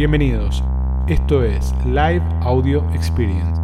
Bienvenidos. Esto es Live Audio Experience.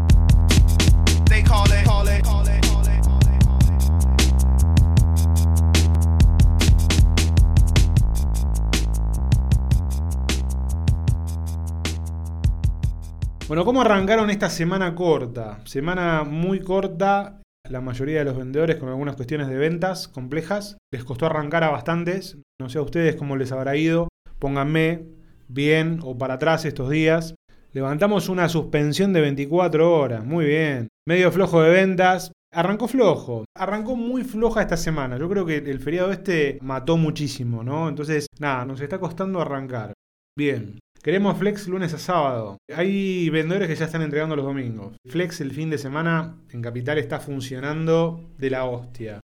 Bueno, ¿cómo arrancaron esta semana corta? Semana muy corta. La mayoría de los vendedores con algunas cuestiones de ventas complejas. Les costó arrancar a bastantes. No sé a ustedes cómo les habrá ido. Pónganme bien o para atrás estos días. Levantamos una suspensión de 24 horas. Muy bien. Medio flojo de ventas. Arrancó flojo. Arrancó muy floja esta semana. Yo creo que el feriado este mató muchísimo, ¿no? Entonces, nada, nos está costando arrancar. Bien. Queremos flex lunes a sábado. Hay vendedores que ya están entregando los domingos. Flex el fin de semana en Capital está funcionando de la hostia.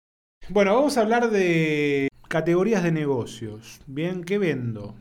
Bueno, vamos a hablar de categorías de negocios. Bien, ¿qué vendo?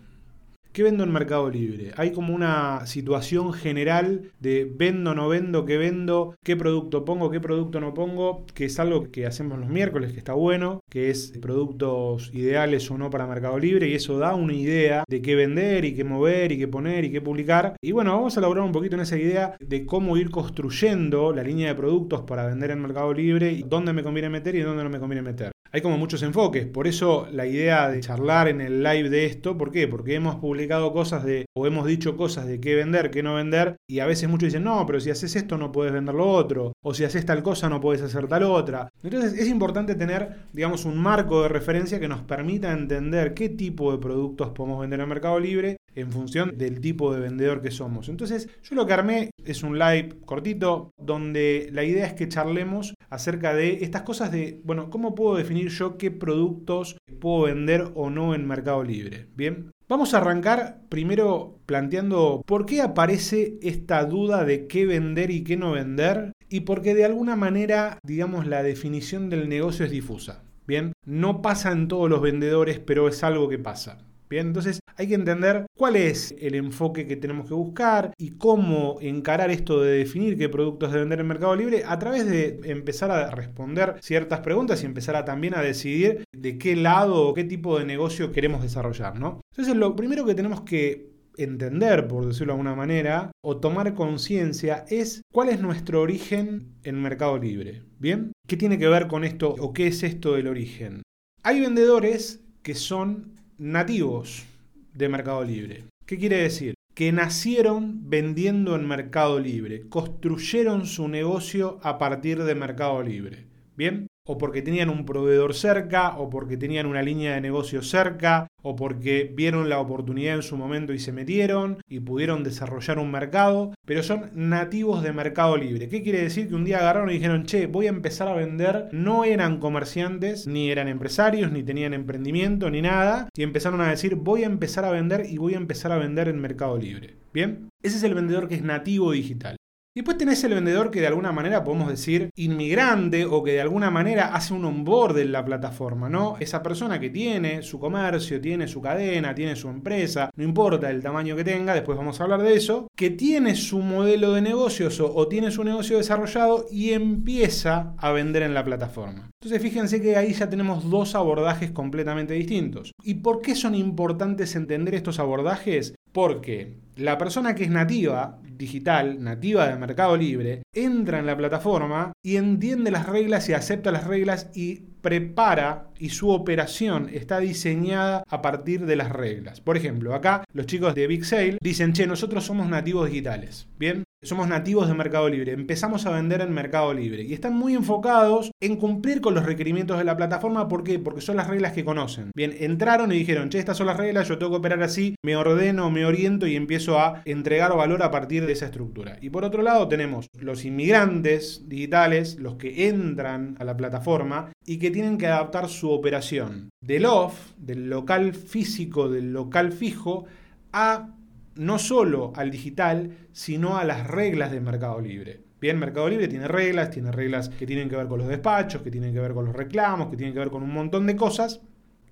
¿Qué vendo en Mercado Libre? Hay como una situación general de vendo, no vendo, qué vendo, qué producto pongo, qué producto no pongo, que es algo que hacemos los miércoles, que está bueno, que es productos ideales o no para Mercado Libre, y eso da una idea de qué vender y qué mover y qué poner y qué publicar. Y bueno, vamos a elaborar un poquito en esa idea de cómo ir construyendo la línea de productos para vender en Mercado Libre y dónde me conviene meter y dónde no me conviene meter. Hay como muchos enfoques, por eso la idea de charlar en el live de esto, ¿por qué? Porque hemos publicado cosas de, o hemos dicho cosas de qué vender, qué no vender, y a veces muchos dicen, no, pero si haces esto no puedes vender lo otro, o si haces tal cosa no puedes hacer tal otra. Entonces es importante tener, digamos, un marco de referencia que nos permita entender qué tipo de productos podemos vender en Mercado Libre en función del tipo de vendedor que somos. Entonces, yo lo que armé es un live cortito donde la idea es que charlemos acerca de estas cosas de, bueno, ¿cómo puedo definir yo qué productos puedo vender o no en Mercado Libre? Bien. Vamos a arrancar primero planteando por qué aparece esta duda de qué vender y qué no vender y porque de alguna manera, digamos, la definición del negocio es difusa. Bien, no pasa en todos los vendedores, pero es algo que pasa. Entonces hay que entender cuál es el enfoque que tenemos que buscar y cómo encarar esto de definir qué productos de vender en Mercado Libre a través de empezar a responder ciertas preguntas y empezar a también a decidir de qué lado o qué tipo de negocio queremos desarrollar, ¿no? Entonces lo primero que tenemos que entender, por decirlo de alguna manera, o tomar conciencia es cuál es nuestro origen en Mercado Libre. ¿Bien? ¿Qué tiene que ver con esto o qué es esto del origen? Hay vendedores que son nativos de Mercado Libre. ¿Qué quiere decir? Que nacieron vendiendo en Mercado Libre, construyeron su negocio a partir de Mercado Libre. ¿Bien? O porque tenían un proveedor cerca, o porque tenían una línea de negocio cerca, o porque vieron la oportunidad en su momento y se metieron y pudieron desarrollar un mercado, pero son nativos de Mercado Libre. ¿Qué quiere decir? Que un día agarraron y dijeron, che, voy a empezar a vender, no eran comerciantes, ni eran empresarios, ni tenían emprendimiento, ni nada, y empezaron a decir, voy a empezar a vender y voy a empezar a vender en Mercado Libre. ¿Bien? Ese es el vendedor que es nativo digital. Después tenés el vendedor que de alguna manera podemos decir inmigrante o que de alguna manera hace un onboard en la plataforma, ¿no? Esa persona que tiene su comercio, tiene su cadena, tiene su empresa, no importa el tamaño que tenga, después vamos a hablar de eso, que tiene su modelo de negocios o, o tiene su negocio desarrollado y empieza a vender en la plataforma. Entonces fíjense que ahí ya tenemos dos abordajes completamente distintos. ¿Y por qué son importantes entender estos abordajes? Porque la persona que es nativa digital, nativa de Mercado Libre, entra en la plataforma y entiende las reglas y acepta las reglas y prepara y su operación está diseñada a partir de las reglas. Por ejemplo, acá los chicos de Big Sale dicen, che, nosotros somos nativos digitales. Bien, somos nativos de Mercado Libre, empezamos a vender en Mercado Libre y están muy enfocados en cumplir con los requerimientos de la plataforma. ¿Por qué? Porque son las reglas que conocen. Bien, entraron y dijeron, che, estas son las reglas, yo tengo que operar así, me ordeno, me oriento y empiezo a entregar valor a partir de esa estructura. Y por otro lado tenemos los inmigrantes digitales, los que entran a la plataforma y que tienen que adaptar su operación del off, del local físico, del local fijo, a no solo al digital, sino a las reglas de Mercado Libre. Bien, Mercado Libre tiene reglas, tiene reglas que tienen que ver con los despachos, que tienen que ver con los reclamos, que tienen que ver con un montón de cosas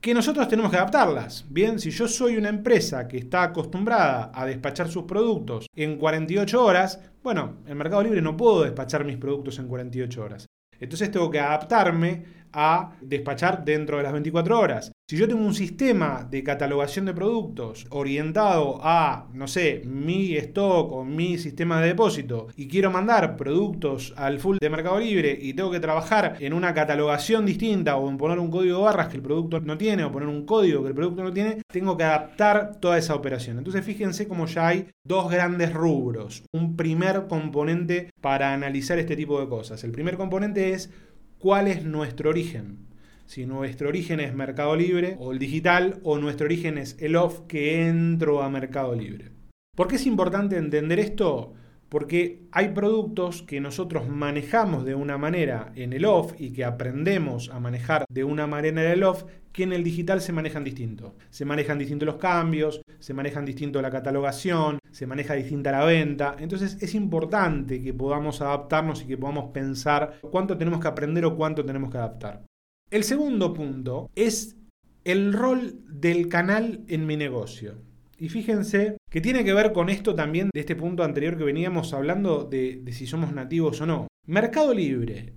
que nosotros tenemos que adaptarlas. Bien, si yo soy una empresa que está acostumbrada a despachar sus productos en 48 horas, bueno, en Mercado Libre no puedo despachar mis productos en 48 horas. Entonces tengo que adaptarme a despachar dentro de las 24 horas. Si yo tengo un sistema de catalogación de productos orientado a, no sé, mi stock o mi sistema de depósito y quiero mandar productos al full de Mercado Libre y tengo que trabajar en una catalogación distinta o en poner un código de barras que el producto no tiene o poner un código que el producto no tiene, tengo que adaptar toda esa operación. Entonces fíjense cómo ya hay dos grandes rubros. Un primer componente para analizar este tipo de cosas. El primer componente es cuál es nuestro origen si nuestro origen es Mercado Libre o el digital o nuestro origen es el off que entro a Mercado Libre. ¿Por qué es importante entender esto? Porque hay productos que nosotros manejamos de una manera en el off y que aprendemos a manejar de una manera en el off que en el digital se manejan distinto. Se manejan distintos los cambios, se manejan distinto la catalogación, se maneja distinta la venta. Entonces es importante que podamos adaptarnos y que podamos pensar cuánto tenemos que aprender o cuánto tenemos que adaptar. El segundo punto es el rol del canal en mi negocio. Y fíjense que tiene que ver con esto también de este punto anterior que veníamos hablando de, si somos nativos o no. Mercado Libre,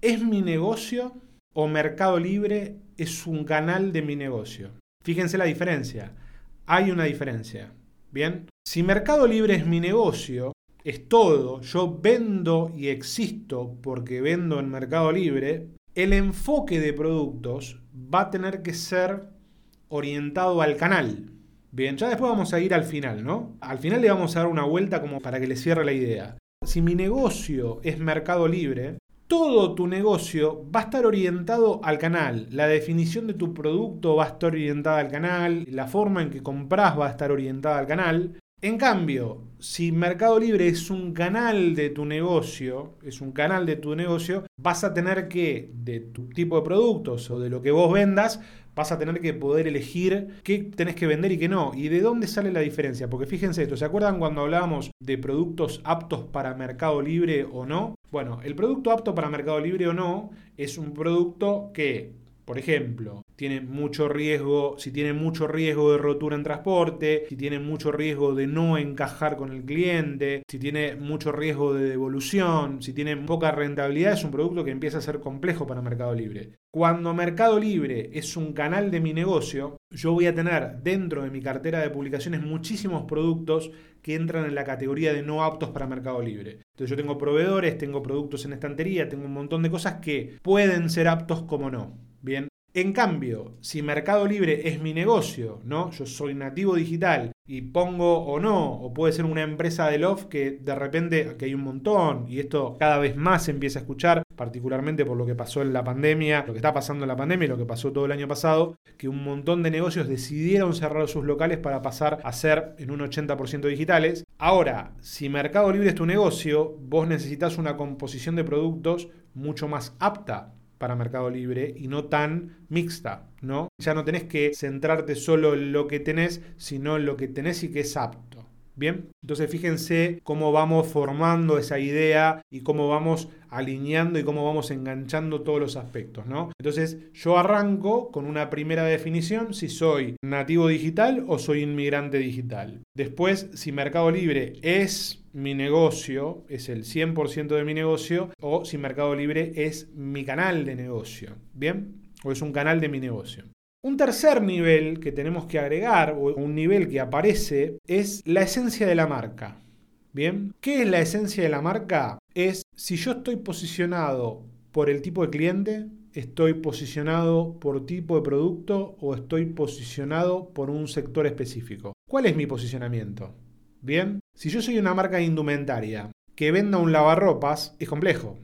¿es mi negocio o Mercado Libre es un canal de mi negocio? Fíjense la diferencia. Hay una diferencia. Bien, si Mercado Libre es mi negocio, es todo, yo vendo y existo porque vendo en Mercado Libre, el enfoque de productos va a tener que ser orientado al canal. Bien, ya después vamos a ir al final, ¿no? Al final le vamos a dar una vuelta como para que le cierre la idea. Si mi negocio es Mercado Libre, todo tu negocio va a estar orientado al canal. La definición de tu producto va a estar orientada al canal, la forma en que compras va a estar orientada al canal. En cambio, si Mercado Libre es un canal de tu negocio, es un canal de tu negocio, vas a tener que, de tu tipo de productos o de lo que vos vendas, vas a tener que poder elegir qué tenés que vender y qué no. ¿Y de dónde sale la diferencia? Porque fíjense esto, ¿se acuerdan cuando hablábamos de productos aptos para Mercado Libre o no? Bueno, el producto apto para Mercado Libre o no es un producto que, por ejemplo, tiene mucho riesgo, si tiene mucho riesgo de rotura en transporte, si tiene mucho riesgo de no encajar con el cliente, si tiene mucho riesgo de devolución, si tiene poca rentabilidad, es un producto que empieza a ser complejo para Mercado Libre. Cuando Mercado Libre es un canal de mi negocio, yo voy a tener dentro de mi cartera de publicaciones muchísimos productos que entran en la categoría de no aptos para Mercado Libre. Entonces yo tengo proveedores, tengo productos en estantería, tengo un montón de cosas que pueden ser aptos como no. Bien, en cambio, si Mercado Libre es mi negocio, ¿no? Yo soy nativo digital y pongo o no, o puede ser una empresa de Love que de repente, que hay un montón, y esto cada vez más se empieza a escuchar, particularmente por lo que pasó en la pandemia, lo que está pasando en la pandemia y lo que pasó todo el año pasado, que un montón de negocios decidieron cerrar sus locales para pasar a ser en un 80% digitales. Ahora, si Mercado Libre es tu negocio, vos necesitas una composición de productos mucho más apta para Mercado Libre y no tan mixta, ¿no? Ya no tenés que centrarte solo en lo que tenés, sino en lo que tenés y que es apto. Bien, entonces fíjense cómo vamos formando esa idea y cómo vamos alineando y cómo vamos enganchando todos los aspectos, ¿no? Entonces yo arranco con una primera definición si soy nativo digital o soy inmigrante digital. Después, si Mercado Libre es mi negocio, es el 100% de mi negocio, o si Mercado Libre es mi canal de negocio, ¿bien? O es un canal de mi negocio. Un tercer nivel que tenemos que agregar, o un nivel que aparece, es la esencia de la marca. Bien, ¿qué es la esencia de la marca? Es si yo estoy posicionado por el tipo de cliente, estoy posicionado por tipo de producto o estoy posicionado por un sector específico. ¿Cuál es mi posicionamiento? Bien, si yo soy una marca indumentaria que venda un lavarropas, es complejo.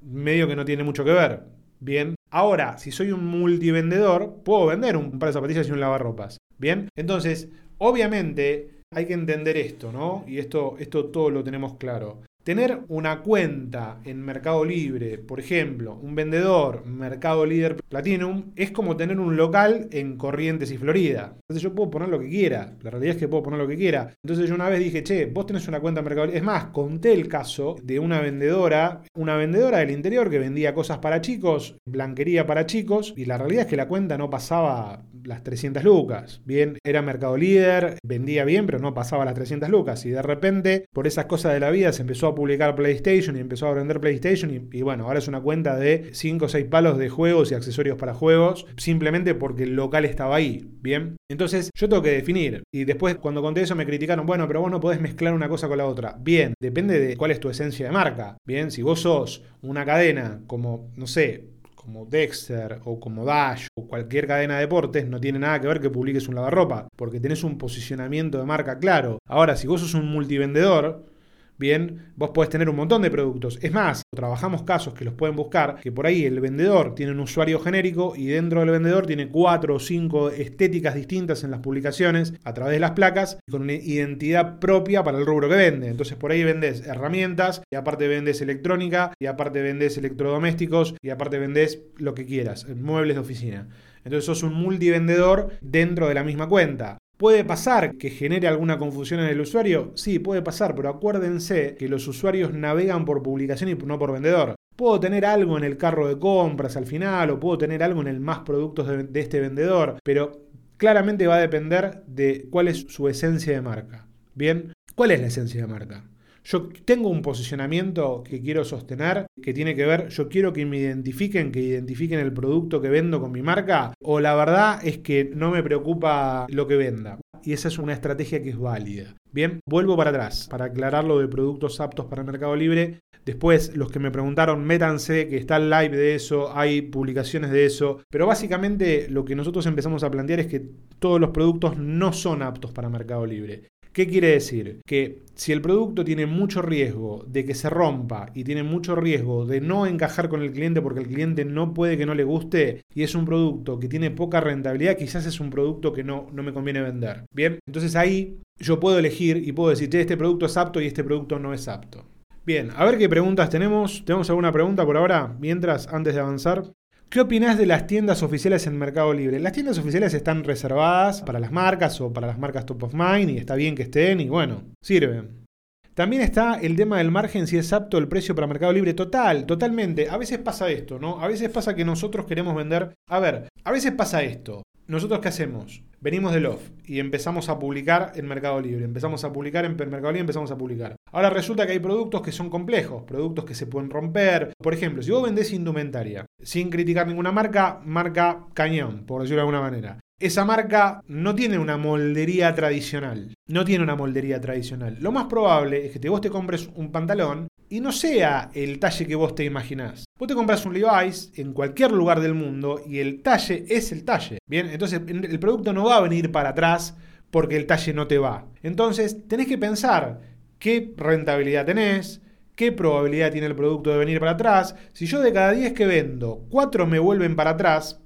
Medio que no tiene mucho que ver. Bien, ahora, si soy un multivendedor, puedo vender un par de zapatillas y un lavarropas. Bien, entonces, obviamente hay que entender esto, ¿no? Y esto, esto todo lo tenemos claro. Tener una cuenta en Mercado Libre, por ejemplo, un vendedor Mercado Líder Platinum, es como tener un local en Corrientes y Florida. Entonces yo puedo poner lo que quiera. La realidad es que puedo poner lo que quiera. Entonces yo una vez dije, che, vos tenés una cuenta en Mercado Libre. Es más, conté el caso de una vendedora, una vendedora del interior que vendía cosas para chicos, blanquería para chicos, y la realidad es que la cuenta no pasaba las 300 lucas. Bien, era Mercado Líder, vendía bien, pero no pasaba las 300 lucas. Y de repente, por esas cosas de la vida, se empezó a publicar PlayStation y empezó a vender PlayStation y, y bueno, ahora es una cuenta de 5 o 6 palos de juegos y accesorios para juegos, simplemente porque el local estaba ahí, ¿bien? Entonces yo tengo que definir y después cuando conté eso me criticaron, bueno, pero vos no podés mezclar una cosa con la otra. Bien, depende de cuál es tu esencia de marca, ¿bien? Si vos sos una cadena como, no sé, como Dexter o como Dash o cualquier cadena de deportes, no tiene nada que ver que publiques un lavarropa, porque tenés un posicionamiento de marca claro. Ahora, si vos sos un multivendedor, bien, vos podés tener un montón de productos. Es más, trabajamos casos que los pueden buscar, que por ahí el vendedor tiene un usuario genérico y dentro del vendedor tiene cuatro o cinco estéticas distintas en las publicaciones a través de las placas con una identidad propia para el rubro que vende. Entonces por ahí vendes herramientas y aparte vendes electrónica y aparte vendes electrodomésticos y aparte vendes lo que quieras, muebles de oficina. Entonces sos un multivendedor dentro de la misma cuenta. ¿Puede pasar que genere alguna confusión en el usuario? Sí, puede pasar, pero acuérdense que los usuarios navegan por publicación y no por vendedor. Puedo tener algo en el carro de compras al final o puedo tener algo en el más productos de, de este vendedor, pero claramente va a depender de cuál es su esencia de marca. Bien, ¿cuál es la esencia de marca? Yo tengo un posicionamiento que quiero sostener, que tiene que ver, yo quiero que me identifiquen, que identifiquen el producto que vendo con mi marca, o la verdad es que no me preocupa lo que venda. Y esa es una estrategia que es válida. Bien, vuelvo para atrás para aclarar lo de productos aptos para Mercado Libre. Después, los que me preguntaron, métanse, que está el live de eso, hay publicaciones de eso. Pero básicamente lo que nosotros empezamos a plantear es que todos los productos no son aptos para Mercado Libre. ¿Qué quiere decir? Que si el producto tiene mucho riesgo de que se rompa y tiene mucho riesgo de no encajar con el cliente porque el cliente no puede que no le guste y es un producto que tiene poca rentabilidad, quizás es un producto que no, no me conviene vender. Bien, entonces ahí yo puedo elegir y puedo decir, este producto es apto y este producto no es apto. Bien, a ver qué preguntas tenemos. ¿Tenemos alguna pregunta por ahora? Mientras, antes de avanzar. ¿Qué opinás de las tiendas oficiales en Mercado Libre? Las tiendas oficiales están reservadas para las marcas o para las marcas top of mind y está bien que estén y bueno, sirven. También está el tema del margen, si es apto el precio para Mercado Libre. Total, totalmente. A veces pasa esto, ¿no? A veces pasa que nosotros queremos vender... A ver, a veces pasa esto. ¿Nosotros qué hacemos? Venimos del off y empezamos a publicar en Mercado Libre. Empezamos a publicar en Mercado Libre, empezamos a publicar. Ahora resulta que hay productos que son complejos, productos que se pueden romper. Por ejemplo, si vos vendés indumentaria, sin criticar ninguna marca, marca cañón, por decirlo de alguna manera. Esa marca no tiene una moldería tradicional. No tiene una moldería tradicional. Lo más probable es que te, vos te compres un pantalón y no sea el talle que vos te imaginás. Vos te compras un Levi's en cualquier lugar del mundo y el talle es el talle. Bien, entonces el producto no va a venir para atrás porque el talle no te va. Entonces tenés que pensar qué rentabilidad tenés, qué probabilidad tiene el producto de venir para atrás. Si yo de cada 10 que vendo, 4 me vuelven para atrás,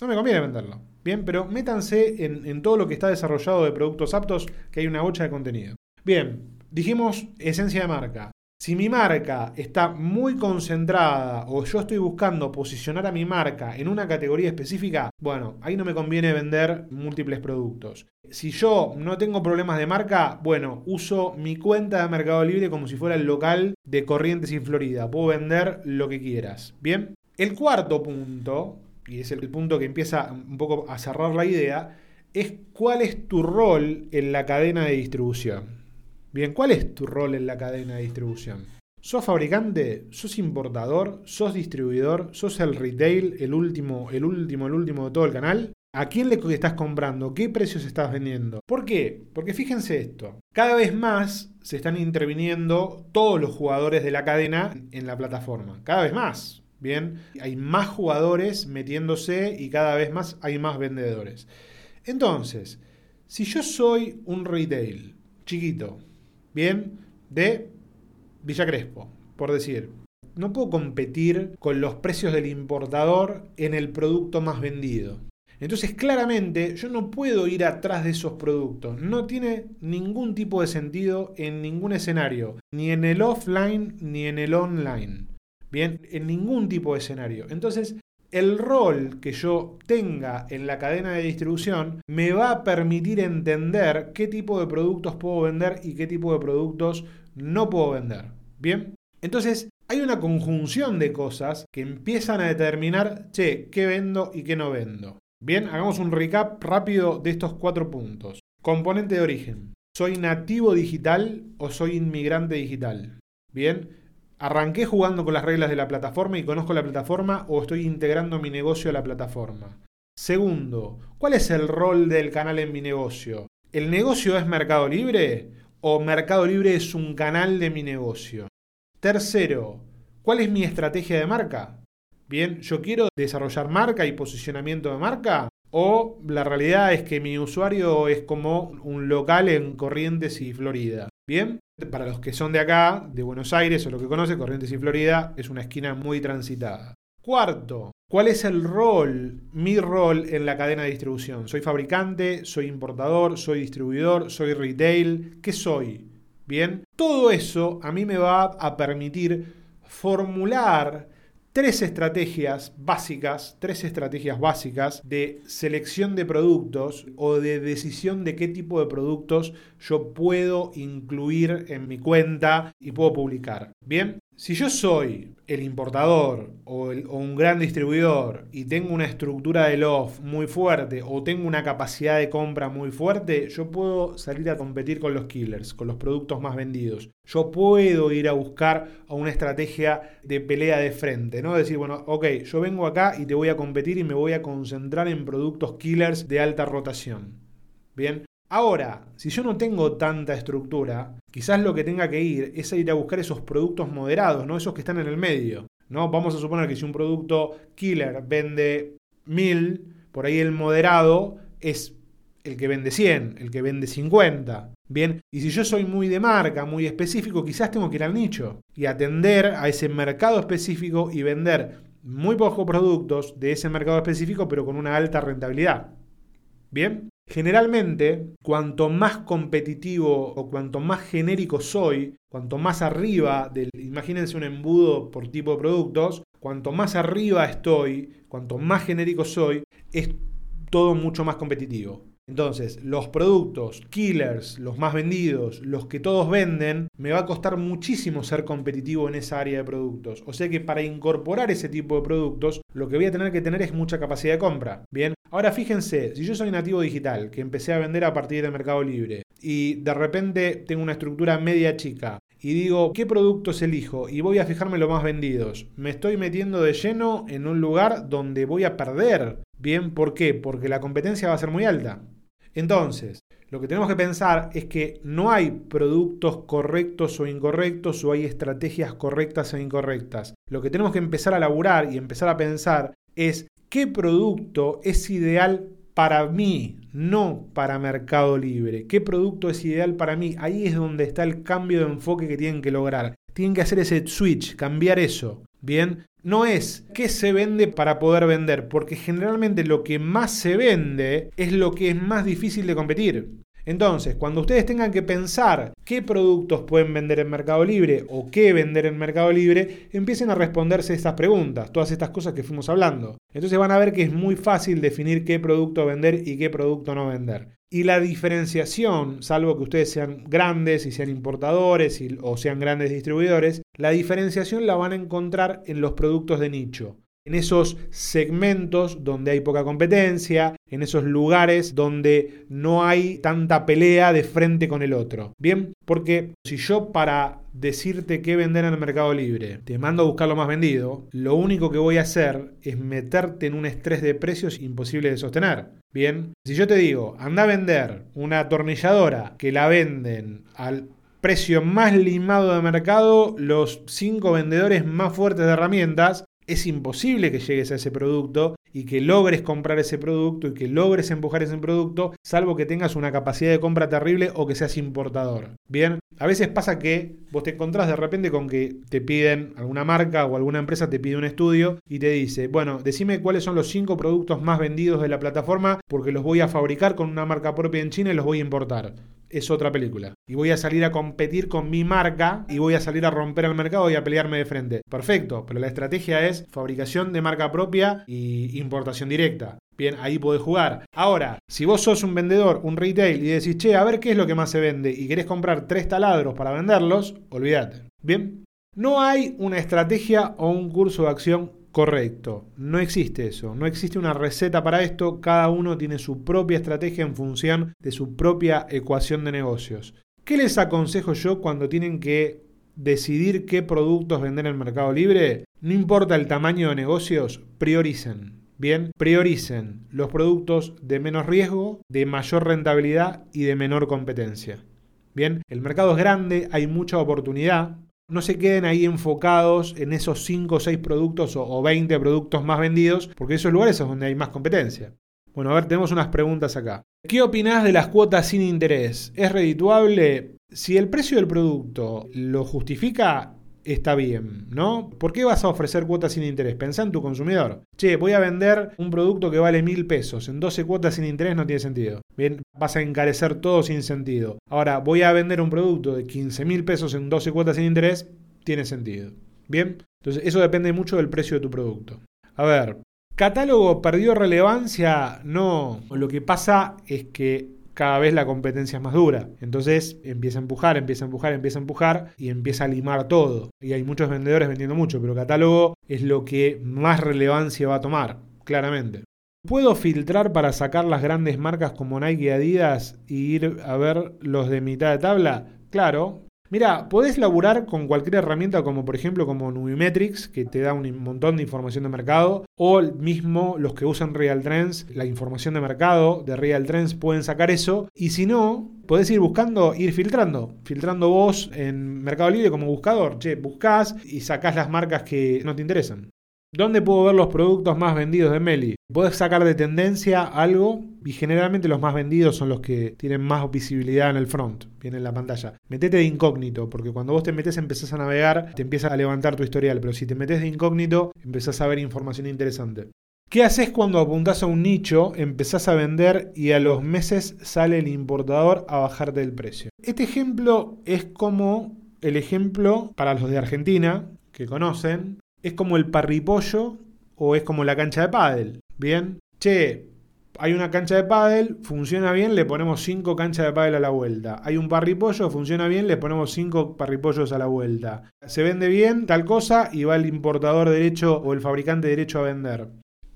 no me conviene venderlo. Bien, pero métanse en, en todo lo que está desarrollado de productos aptos, que hay una bocha de contenido. Bien, dijimos esencia de marca. Si mi marca está muy concentrada o yo estoy buscando posicionar a mi marca en una categoría específica, bueno, ahí no me conviene vender múltiples productos. Si yo no tengo problemas de marca, bueno, uso mi cuenta de Mercado Libre como si fuera el local de Corrientes y Florida. Puedo vender lo que quieras. Bien. El cuarto punto, y es el punto que empieza un poco a cerrar la idea, es cuál es tu rol en la cadena de distribución. Bien, ¿cuál es tu rol en la cadena de distribución? ¿Sos fabricante? ¿Sos importador? ¿Sos distribuidor? ¿Sos el retail, el último, el último, el último de todo el canal? ¿A quién le estás comprando? ¿Qué precios estás vendiendo? ¿Por qué? Porque fíjense esto. Cada vez más se están interviniendo todos los jugadores de la cadena en la plataforma. Cada vez más. Bien, hay más jugadores metiéndose y cada vez más hay más vendedores. Entonces, si yo soy un retail chiquito, bien, de Villa Crespo, por decir. No puedo competir con los precios del importador en el producto más vendido. Entonces, claramente, yo no puedo ir atrás de esos productos. No tiene ningún tipo de sentido en ningún escenario, ni en el offline ni en el online. Bien, en ningún tipo de escenario. Entonces, el rol que yo tenga en la cadena de distribución me va a permitir entender qué tipo de productos puedo vender y qué tipo de productos no puedo vender. Bien, entonces hay una conjunción de cosas que empiezan a determinar, che, qué vendo y qué no vendo. Bien, hagamos un recap rápido de estos cuatro puntos. Componente de origen. ¿Soy nativo digital o soy inmigrante digital? Bien, arranqué jugando con las reglas de la plataforma y conozco la plataforma o estoy integrando mi negocio a la plataforma. Segundo, ¿cuál es el rol del canal en mi negocio? ¿El negocio es Mercado Libre o Mercado Libre es un canal de mi negocio? Tercero, ¿cuál es mi estrategia de marca? Bien, yo quiero desarrollar marca y posicionamiento de marca o la realidad es que mi usuario es como un local en Corrientes y Florida. Bien, para los que son de acá, de Buenos Aires o lo que conoce, Corrientes y Florida es una esquina muy transitada. Cuarto, ¿cuál es el rol, mi rol en la cadena de distribución? ¿Soy fabricante? ¿Soy importador? ¿Soy distribuidor? ¿Soy retail? ¿Qué soy? Bien, todo eso a mí me va a permitir formular tres estrategias básicas, tres estrategias básicas de selección de productos o de decisión de qué tipo de productos yo puedo incluir en mi cuenta y puedo publicar. Bien, si yo soy el importador o, un gran distribuidor y tengo una estructura de loft muy fuerte o tengo una capacidad de compra muy fuerte, yo puedo salir a competir con los killers, con los productos más vendidos. Yo puedo ir a buscar una estrategia de pelea de frente, ¿no? Decir, bueno, ok, yo vengo acá y te voy a competir y me voy a concentrar en productos killers de alta rotación. Bien, Ahora, si yo no tengo tanta estructura, quizás lo que tenga que ir es ir a buscar esos productos moderados, no esos que están en el medio. ¿no? Vamos a suponer que si un producto killer vende 1000, por ahí el moderado es el que vende 100, el que vende 50. Bien, y si yo soy muy de marca, muy específico, quizás tengo que ir al nicho y atender a ese mercado específico y vender muy pocos productos de ese mercado específico, pero con una alta rentabilidad. Bien, Generalmente, cuanto más competitivo o cuanto más genérico soy, cuanto más arriba del, imagínense un embudo por tipo de productos, cuanto más arriba estoy, cuanto más genérico soy, es todo mucho más competitivo. Entonces, los productos killers, los más vendidos, los que todos venden, me va a costar muchísimo ser competitivo en esa área de productos. O sea que para incorporar ese tipo de productos, lo que voy a tener que tener es mucha capacidad de compra. Bien, ahora fíjense, si yo soy nativo digital, que empecé a vender a partir de Mercado Libre, y de repente tengo una estructura media chica, y digo, ¿qué productos elijo? Y voy a fijarme los más vendidos. Me estoy metiendo de lleno en un lugar donde voy a perder. Bien, ¿por qué? Porque la competencia va a ser muy alta. Entonces, lo que tenemos que pensar es que no hay productos correctos o incorrectos o hay estrategias correctas e incorrectas. Lo que tenemos que empezar a laburar y empezar a pensar es qué producto es ideal para mí, no para Mercado Libre. ¿Qué producto es ideal para mí? Ahí es donde está el cambio de enfoque que tienen que lograr. Tienen que hacer ese switch, cambiar eso. Bien, no es qué se vende para poder vender, porque generalmente lo que más se vende es lo que es más difícil de competir. Entonces, cuando ustedes tengan que pensar qué productos pueden vender en Mercado Libre o qué vender en Mercado Libre, empiecen a responderse estas preguntas, todas estas cosas que fuimos hablando. Entonces van a ver que es muy fácil definir qué producto vender y qué producto no vender. Y la diferenciación, salvo que ustedes sean grandes y sean importadores o sean grandes distribuidores, la diferenciación la van a encontrar en los productos de nicho en esos segmentos donde hay poca competencia, en esos lugares donde no hay tanta pelea de frente con el otro. Bien, porque si yo para decirte qué vender en el mercado libre te mando a buscar lo más vendido, lo único que voy a hacer es meterte en un estrés de precios imposible de sostener. Bien, si yo te digo, anda a vender una atornilladora que la venden al precio más limado de mercado los cinco vendedores más fuertes de herramientas, es imposible que llegues a ese producto y que logres comprar ese producto y que logres empujar ese producto, salvo que tengas una capacidad de compra terrible o que seas importador. Bien, a veces pasa que vos te encontrás de repente con que te piden, alguna marca o alguna empresa te pide un estudio y te dice, bueno, decime cuáles son los cinco productos más vendidos de la plataforma porque los voy a fabricar con una marca propia en China y los voy a importar es otra película. Y voy a salir a competir con mi marca y voy a salir a romper el mercado y a pelearme de frente. Perfecto, pero la estrategia es fabricación de marca propia y importación directa. Bien, ahí podés jugar. Ahora, si vos sos un vendedor, un retail y decís, che, a ver qué es lo que más se vende y querés comprar tres taladros para venderlos, olvídate. Bien, no hay una estrategia o un curso de acción Correcto, no existe eso, no existe una receta para esto, cada uno tiene su propia estrategia en función de su propia ecuación de negocios. ¿Qué les aconsejo yo cuando tienen que decidir qué productos vender en Mercado Libre, no importa el tamaño de negocios, prioricen. Bien, prioricen los productos de menos riesgo, de mayor rentabilidad y de menor competencia. Bien, el mercado es grande, hay mucha oportunidad. No se queden ahí enfocados en esos 5 o 6 productos o 20 productos más vendidos, porque esos lugares es donde hay más competencia. Bueno, a ver, tenemos unas preguntas acá. ¿Qué opinás de las cuotas sin interés? ¿Es redituable? Si el precio del producto lo justifica, está bien, ¿no? ¿Por qué vas a ofrecer cuotas sin interés? Pensá en tu consumidor. Che, voy a vender un producto que vale mil pesos. En 12 cuotas sin interés no tiene sentido. Bien, vas a encarecer todo sin sentido. Ahora, voy a vender un producto de 15 mil pesos en 12 cuotas sin interés, tiene sentido. Bien, entonces eso depende mucho del precio de tu producto. A ver, ¿catálogo perdió relevancia? No, lo que pasa es que cada vez la competencia es más dura. Entonces empieza a empujar, empieza a empujar, empieza a empujar y empieza a limar todo. Y hay muchos vendedores vendiendo mucho, pero catálogo es lo que más relevancia va a tomar, claramente. ¿Puedo filtrar para sacar las grandes marcas como Nike y Adidas y ir a ver los de mitad de tabla? Claro, Mira, podés laburar con cualquier herramienta como por ejemplo como Nubimetrics, que te da un montón de información de mercado, o mismo los que usan Real Trends, la información de mercado de Real Trends pueden sacar eso, y si no, podés ir buscando, ir filtrando, filtrando vos en Mercado Libre como buscador, che, buscás y sacás las marcas que no te interesan. ¿Dónde puedo ver los productos más vendidos de Meli? Puedes sacar de tendencia algo y generalmente los más vendidos son los que tienen más visibilidad en el front, bien en la pantalla. Metete de incógnito, porque cuando vos te metes empezás a navegar, te empieza a levantar tu historial, pero si te metes de incógnito empezás a ver información interesante. ¿Qué haces cuando apuntás a un nicho, empezás a vender y a los meses sale el importador a bajarte el precio? Este ejemplo es como el ejemplo para los de Argentina, que conocen, es como el parripollo o es como la cancha de pádel. Bien, che, hay una cancha de pádel, funciona bien, le ponemos cinco canchas de pádel a la vuelta. Hay un parripollo, funciona bien, le ponemos cinco parripollos a la vuelta. Se vende bien tal cosa y va el importador derecho o el fabricante derecho a vender.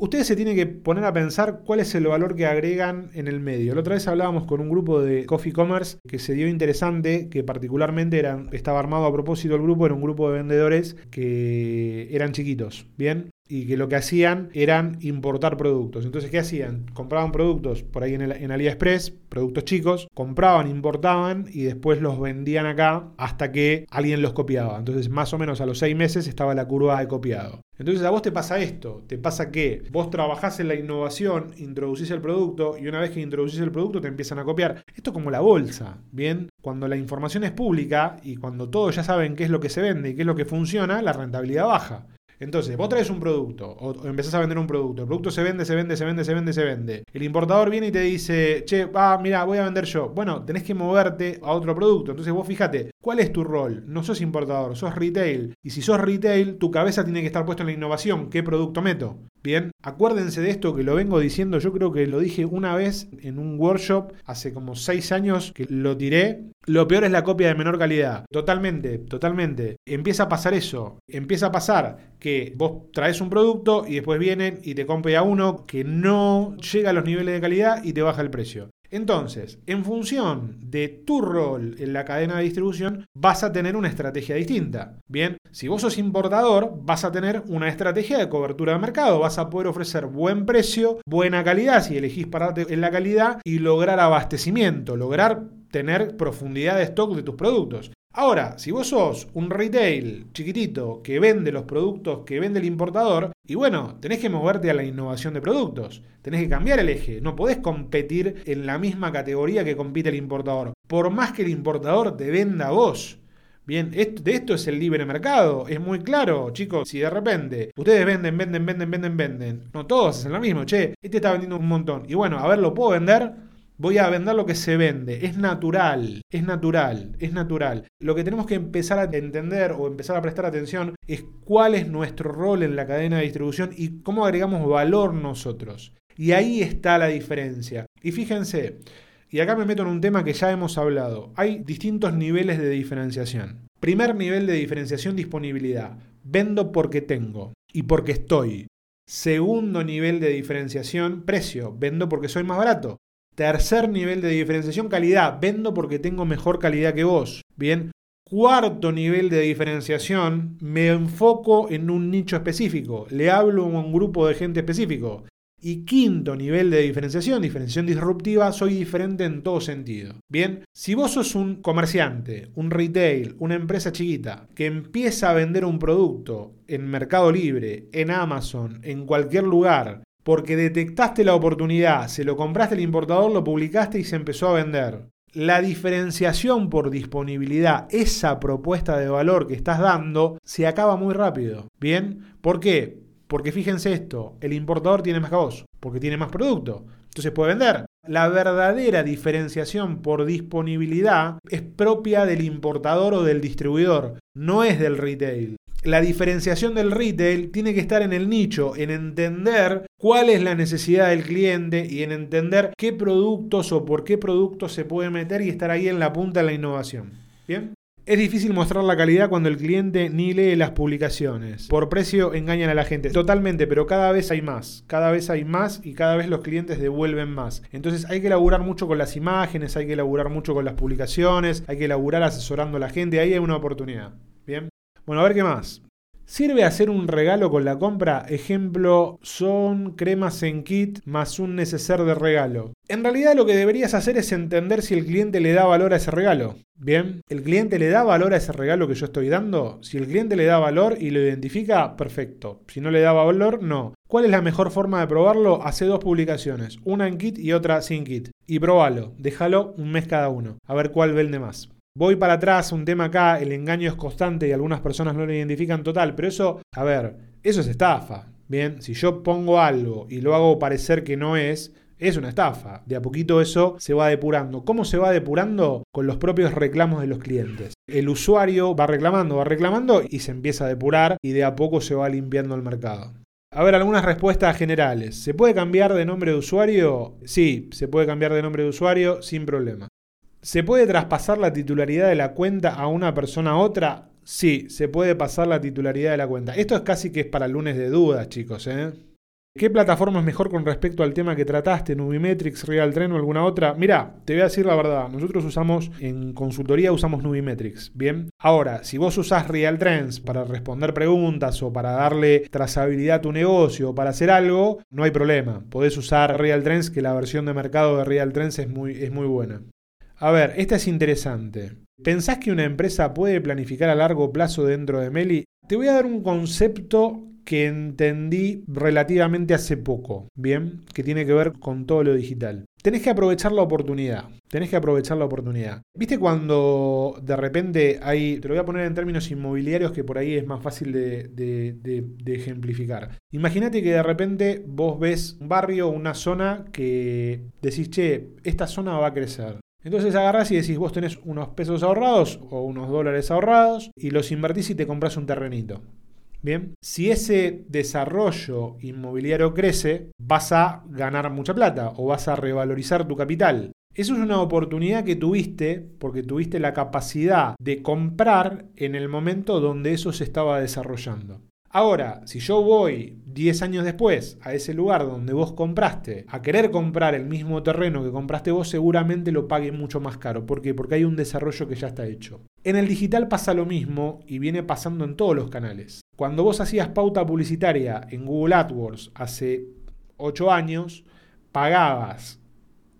Ustedes se tienen que poner a pensar cuál es el valor que agregan en el medio. La otra vez hablábamos con un grupo de Coffee Commerce que se dio interesante, que particularmente estaba armado a propósito el grupo, era un grupo de vendedores que eran chiquitos, ¿bien? Y que lo que hacían eran importar productos. Entonces, ¿qué hacían? Compraban productos por ahí en, AliExpress, productos chicos, compraban, importaban y después los vendían acá hasta que alguien los copiaba. Entonces, más o menos a los seis meses estaba la curva de copiado. Entonces a vos te pasa esto, te pasa que vos trabajás en la innovación, introducís el producto y una vez que introducís el producto te empiezan a copiar. Esto es como la bolsa, ¿bien? Cuando la información es pública y cuando todos ya saben qué es lo que se vende y qué es lo que funciona, la rentabilidad baja. Entonces, vos traes un producto o empezás a vender un producto. El producto se vende, se vende, se vende, se vende, se vende. El importador viene y te dice, che, va, mira, voy a vender yo. Bueno, tenés que moverte a otro producto. Entonces vos fíjate, ¿cuál es tu rol? No sos importador, sos retail. Y si sos retail, tu cabeza tiene que estar puesta en la innovación. ¿Qué producto meto? Bien, acuérdense de esto que lo vengo diciendo, yo creo que lo dije una vez en un workshop hace como seis años que lo tiré. Lo peor es la copia de menor calidad. Totalmente, totalmente. Empieza a pasar eso. Empieza a pasar que vos traes un producto y después vienen y te compra uno que no llega a los niveles de calidad y te baja el precio. Entonces, en función de tu rol en la cadena de distribución, vas a tener una estrategia distinta. Bien, si vos sos importador, vas a tener una estrategia de cobertura de mercado, vas a poder ofrecer buen precio, buena calidad, si elegís pararte en la calidad, y lograr abastecimiento, lograr tener profundidad de stock de tus productos. Ahora, si vos sos un retail chiquitito que vende los productos que vende el importador, y bueno, tenés que moverte a la innovación de productos, tenés que cambiar el eje, no podés competir en la misma categoría que compite el importador, por más que el importador te venda a vos. Bien, de esto es el libre mercado, es muy claro, chicos, si de repente ustedes venden, venden, venden, venden, venden, no todos hacen lo mismo, che, este está vendiendo un montón, y bueno, a ver, ¿lo puedo vender? Voy a vender lo que se vende. Es natural, es natural, es natural. Lo que tenemos que empezar a entender o empezar a prestar atención es cuál es nuestro rol en la cadena de distribución y cómo agregamos valor nosotros. Y ahí está la diferencia. Y fíjense, y acá me meto en un tema que ya hemos hablado. Hay distintos niveles de diferenciación. Primer nivel de diferenciación, disponibilidad. Vendo porque tengo y porque estoy. Segundo nivel de diferenciación, precio. Vendo porque soy más barato. Tercer nivel de diferenciación, calidad. Vendo porque tengo mejor calidad que vos. Bien. Cuarto nivel de diferenciación, me enfoco en un nicho específico, le hablo a un grupo de gente específico. Y quinto nivel de diferenciación, diferenciación disruptiva, soy diferente en todo sentido. Bien, si vos sos un comerciante, un retail, una empresa chiquita que empieza a vender un producto en Mercado Libre, en Amazon, en cualquier lugar, porque detectaste la oportunidad, se lo compraste al importador, lo publicaste y se empezó a vender. La diferenciación por disponibilidad, esa propuesta de valor que estás dando, se acaba muy rápido. ¿Bien? ¿Por qué? Porque fíjense esto, el importador tiene más que vos, porque tiene más producto. Entonces puede vender. La verdadera diferenciación por disponibilidad es propia del importador o del distribuidor, no es del retail. La diferenciación del retail tiene que estar en el nicho, en entender cuál es la necesidad del cliente y en entender qué productos o por qué productos se puede meter y estar ahí en la punta de la innovación. ¿Bien? Es difícil mostrar la calidad cuando el cliente ni lee las publicaciones. Por precio engañan a la gente. Totalmente, pero cada vez hay más. Cada vez hay más y cada vez los clientes devuelven más. Entonces hay que elaborar mucho con las imágenes, hay que elaborar mucho con las publicaciones, hay que elaborar asesorando a la gente. Ahí hay una oportunidad. Bien. Bueno, a ver qué más. ¿Sirve hacer un regalo con la compra? Ejemplo, son cremas en kit más un neceser de regalo. En realidad lo que deberías hacer es entender si el cliente le da valor a ese regalo. Bien, ¿el cliente le da valor a ese regalo que yo estoy dando? Si el cliente le da valor y lo identifica, perfecto. Si no le da valor, no. ¿Cuál es la mejor forma de probarlo? Hace dos publicaciones, una en kit y otra sin kit. Y probalo, déjalo un mes cada uno, a ver cuál vende más. Voy para atrás, un tema acá, el engaño es constante y algunas personas no lo identifican total, pero eso, a ver, eso es estafa. Bien, si yo pongo algo y lo hago parecer que no es, es una estafa. De a poquito eso se va depurando. ¿Cómo se va depurando? Con los propios reclamos de los clientes. El usuario va reclamando, va reclamando y se empieza a depurar y de a poco se va limpiando el mercado. A ver, algunas respuestas generales. ¿Se puede cambiar de nombre de usuario? Sí, se puede cambiar de nombre de usuario sin problema. ¿Se puede traspasar la titularidad de la cuenta a una persona a otra? Sí, se puede pasar la titularidad de la cuenta. Esto es casi que es para lunes de dudas, chicos. ¿eh? ¿Qué plataforma es mejor con respecto al tema que trataste? ¿Nubimetrics, RealTrend o alguna otra? Mira, te voy a decir la verdad. Nosotros usamos, en consultoría usamos Nubimetrics. Bien. Ahora, si vos usás RealTrends para responder preguntas o para darle trazabilidad a tu negocio o para hacer algo, no hay problema. Podés usar RealTrends, que la versión de mercado de RealTrends es muy, es muy buena. A ver, esta es interesante. ¿Pensás que una empresa puede planificar a largo plazo dentro de Meli? Te voy a dar un concepto que entendí relativamente hace poco, ¿bien? Que tiene que ver con todo lo digital. Tenés que aprovechar la oportunidad. Tenés que aprovechar la oportunidad. ¿Viste cuando de repente hay, te lo voy a poner en términos inmobiliarios que por ahí es más fácil de, ejemplificar? Imagínate que de repente vos ves un barrio, una zona que decís, che, esta zona va a crecer. Entonces agarrás y decís, vos tenés unos pesos ahorrados o unos dólares ahorrados y los invertís y te compras un terrenito. Bien, si ese desarrollo inmobiliario crece, vas a ganar mucha plata o vas a revalorizar tu capital. Eso es una oportunidad que tuviste porque tuviste la capacidad de comprar en el momento donde eso se estaba desarrollando. Ahora, si yo voy 10 años después a ese lugar donde vos compraste, a querer comprar el mismo terreno que compraste vos, seguramente lo pague mucho más caro. ¿Por qué? Porque hay un desarrollo que ya está hecho. En el digital pasa lo mismo y viene pasando en todos los canales. Cuando vos hacías pauta publicitaria en Google AdWords hace 8 años, pagabas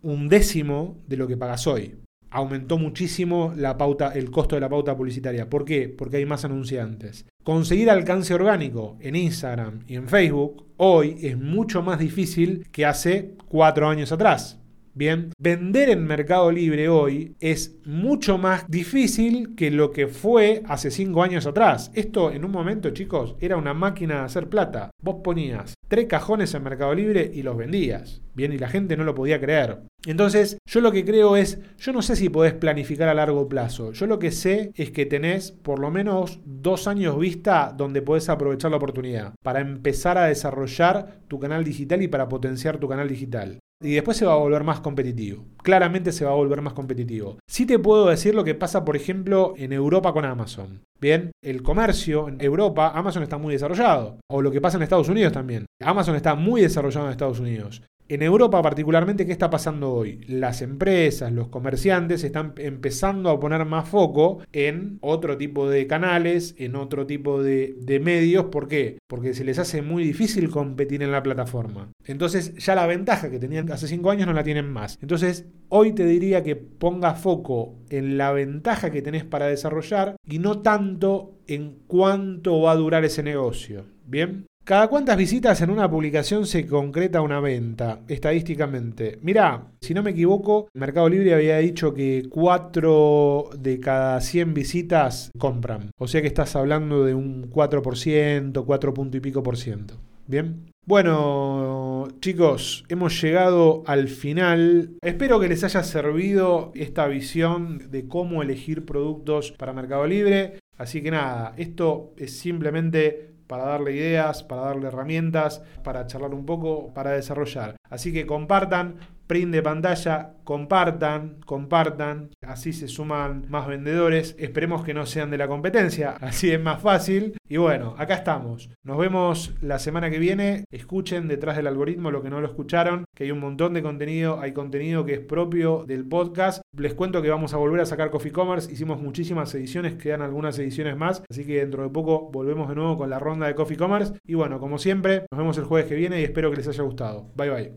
un décimo de lo que pagas hoy aumentó muchísimo la pauta, el costo de la pauta publicitaria. ¿Por qué? Porque hay más anunciantes. Conseguir alcance orgánico en Instagram y en Facebook hoy es mucho más difícil que hace cuatro años atrás. Bien, vender en Mercado Libre hoy es mucho más difícil que lo que fue hace cinco años atrás. Esto en un momento, chicos, era una máquina de hacer plata. Vos ponías tres cajones en Mercado Libre y los vendías. Bien, y la gente no lo podía creer. Entonces, yo lo que creo es, yo no sé si podés planificar a largo plazo. Yo lo que sé es que tenés por lo menos dos años vista donde podés aprovechar la oportunidad para empezar a desarrollar tu canal digital y para potenciar tu canal digital y después se va a volver más competitivo. Claramente se va a volver más competitivo. Sí te puedo decir lo que pasa, por ejemplo, en Europa con Amazon. Bien, el comercio en Europa, Amazon está muy desarrollado. O lo que pasa en Estados Unidos también. Amazon está muy desarrollado en Estados Unidos. En Europa particularmente, ¿qué está pasando hoy? Las empresas, los comerciantes están empezando a poner más foco en otro tipo de canales, en otro tipo de, medios. ¿Por qué? Porque se les hace muy difícil competir en la plataforma. Entonces ya la ventaja que tenían hace 5 años no la tienen más. Entonces hoy te diría que ponga foco en la ventaja que tenés para desarrollar y no tanto en cuánto va a durar ese negocio. ¿Bien? ¿Cada cuántas visitas en una publicación se concreta una venta estadísticamente? Mirá, si no me equivoco, Mercado Libre había dicho que 4 de cada 100 visitas compran. O sea que estás hablando de un 4%, 4 punto y pico por ciento. ¿Bien? Bueno, chicos, hemos llegado al final. Espero que les haya servido esta visión de cómo elegir productos para Mercado Libre. Así que nada, esto es simplemente para darle ideas, para darle herramientas, para charlar un poco, para desarrollar. Así que compartan, print de pantalla, compartan, compartan, así se suman más vendedores, esperemos que no sean de la competencia, así es más fácil. Y bueno, acá estamos, nos vemos la semana que viene, escuchen detrás del algoritmo lo que no lo escucharon, que hay un montón de contenido, hay contenido que es propio del podcast, les cuento que vamos a volver a sacar Coffee Commerce, hicimos muchísimas ediciones, quedan algunas ediciones más, así que dentro de poco volvemos de nuevo con la ronda de Coffee Commerce. Y bueno, como siempre, nos vemos el jueves que viene y espero que les haya gustado. Bye bye.